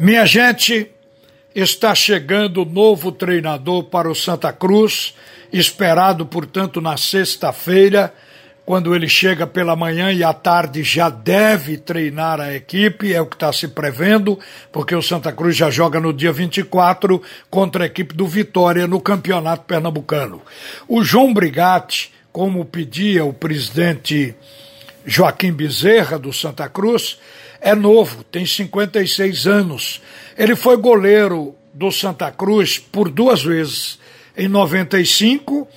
Minha gente, está chegando o novo treinador para o Santa Cruz, esperado, portanto, na sexta-feira, quando ele chega pela manhã e à tarde já deve treinar a equipe, é o que está se prevendo, porque o Santa Cruz já joga no dia 24 contra a equipe do Vitória no Campeonato Pernambucano. O João Brigatti, como pedia o presidente Joaquim Bezerra, do Santa Cruz, é novo, tem 56 anos. Ele foi goleiro do Santa Cruz por duas vezes, em 95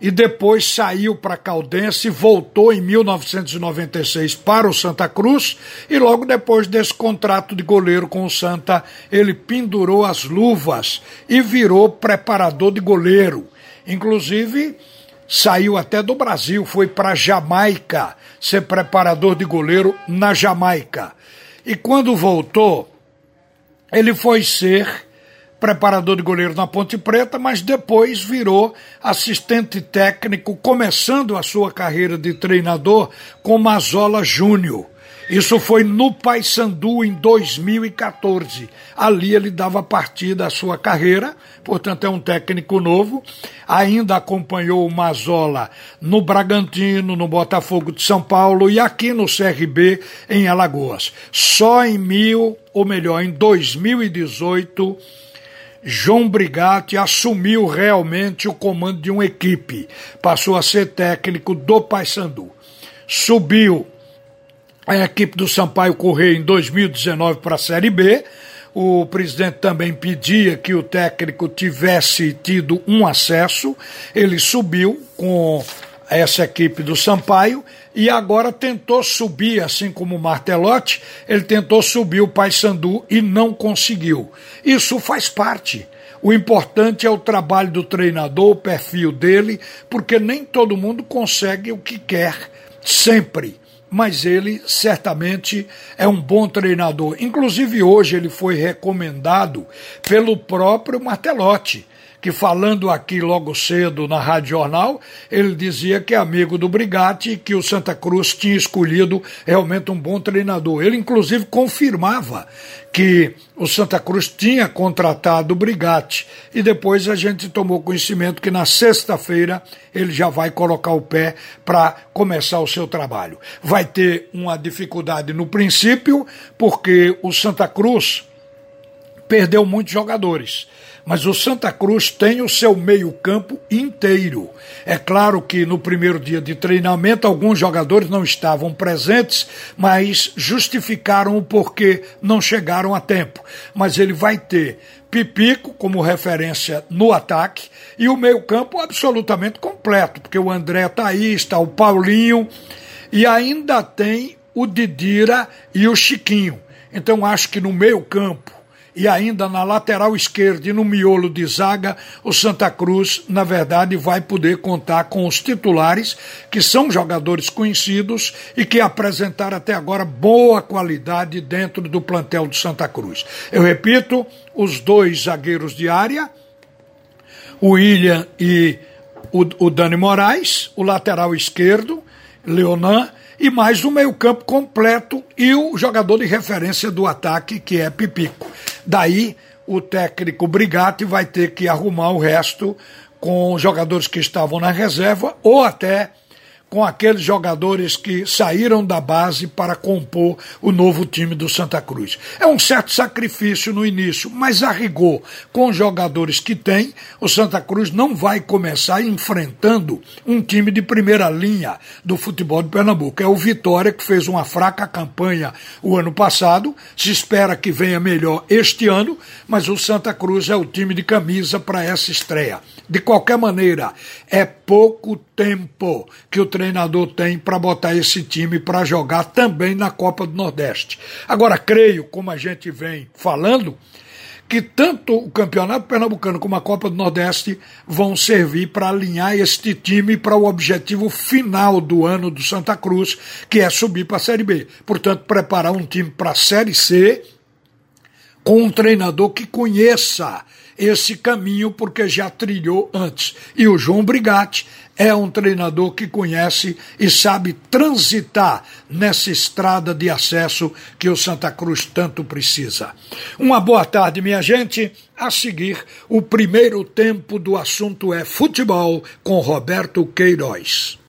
e depois saiu para Caldense, voltou em 1996 para o Santa Cruz e logo depois desse contrato de goleiro com o Santa, ele pendurou as luvas e virou preparador de goleiro. Inclusive, saiu até do Brasil, foi para Jamaica ser preparador de goleiro na Jamaica. E quando voltou, ele foi ser preparador de goleiro na Ponte Preta, mas depois virou assistente técnico, começando a sua carreira de treinador com Mazola Júnior. Isso foi no Paysandu em 2014. Ali ele dava partida à sua carreira, portanto é um técnico novo. Ainda acompanhou o Mazola no Bragantino, no Botafogo de São Paulo e aqui no CRB em Alagoas. Só em mil, ou melhor, em 2018, João Brigatti assumiu realmente o comando de uma equipe. Passou a ser técnico do Paysandu. Subiu a equipe do Sampaio Correia em 2019 para a Série B. O presidente também pedia que o técnico tivesse tido um acesso. Ele subiu com essa equipe do Sampaio e agora tentou subir, assim como o Martelotti, ele tentou subir o Paysandu e não conseguiu. Isso faz parte. O importante é o trabalho do treinador, o perfil dele, porque nem todo mundo consegue o que quer sempre mas ele certamente é um bom treinador. Inclusive hoje ele foi recomendado pelo próprio Martelotti que falando aqui logo cedo na Rádio Jornal, ele dizia que é amigo do Brigatti que o Santa Cruz tinha escolhido realmente um bom treinador. Ele, inclusive, confirmava que o Santa Cruz tinha contratado o Brigatti e depois a gente tomou conhecimento que na sexta-feira ele já vai colocar o pé para começar o seu trabalho. Vai ter uma dificuldade no princípio, porque o Santa Cruz perdeu muitos jogadores mas o Santa Cruz tem o seu meio-campo inteiro. É claro que no primeiro dia de treinamento alguns jogadores não estavam presentes, mas justificaram o porquê não chegaram a tempo. Mas ele vai ter Pipico como referência no ataque e o meio-campo absolutamente completo, porque o André está aí, está o Paulinho e ainda tem o Didira e o Chiquinho. Então acho que no meio-campo e ainda na lateral esquerda e no miolo de zaga, o Santa Cruz, na verdade, vai poder contar com os titulares, que são jogadores conhecidos e que apresentaram até agora boa qualidade dentro do plantel do Santa Cruz. Eu repito, os dois zagueiros de área, o William e o, o Dani Moraes, o lateral esquerdo, Leonan, e mais o meio-campo completo e o jogador de referência do ataque, que é Pipico. Daí o técnico Brigatti vai ter que arrumar o resto com jogadores que estavam na reserva ou até com aqueles jogadores que saíram da base para compor o novo time do Santa Cruz. É um certo sacrifício no início, mas a rigor, com os jogadores que tem, o Santa Cruz não vai começar enfrentando um time de primeira linha do futebol de Pernambuco. É o Vitória que fez uma fraca campanha o ano passado, se espera que venha melhor este ano, mas o Santa Cruz é o time de camisa para essa estreia. De qualquer maneira, é pouco tempo que o treinador tem para botar esse time para jogar também na Copa do Nordeste. Agora, creio, como a gente vem falando, que tanto o Campeonato Pernambucano como a Copa do Nordeste vão servir para alinhar este time para o objetivo final do ano do Santa Cruz, que é subir para a Série B. Portanto, preparar um time para a Série C com um treinador que conheça esse caminho porque já trilhou antes. E o João Brigatti é um treinador que conhece e sabe transitar nessa estrada de acesso que o Santa Cruz tanto precisa. Uma boa tarde, minha gente. A seguir, o primeiro tempo do assunto é futebol com Roberto Queiroz.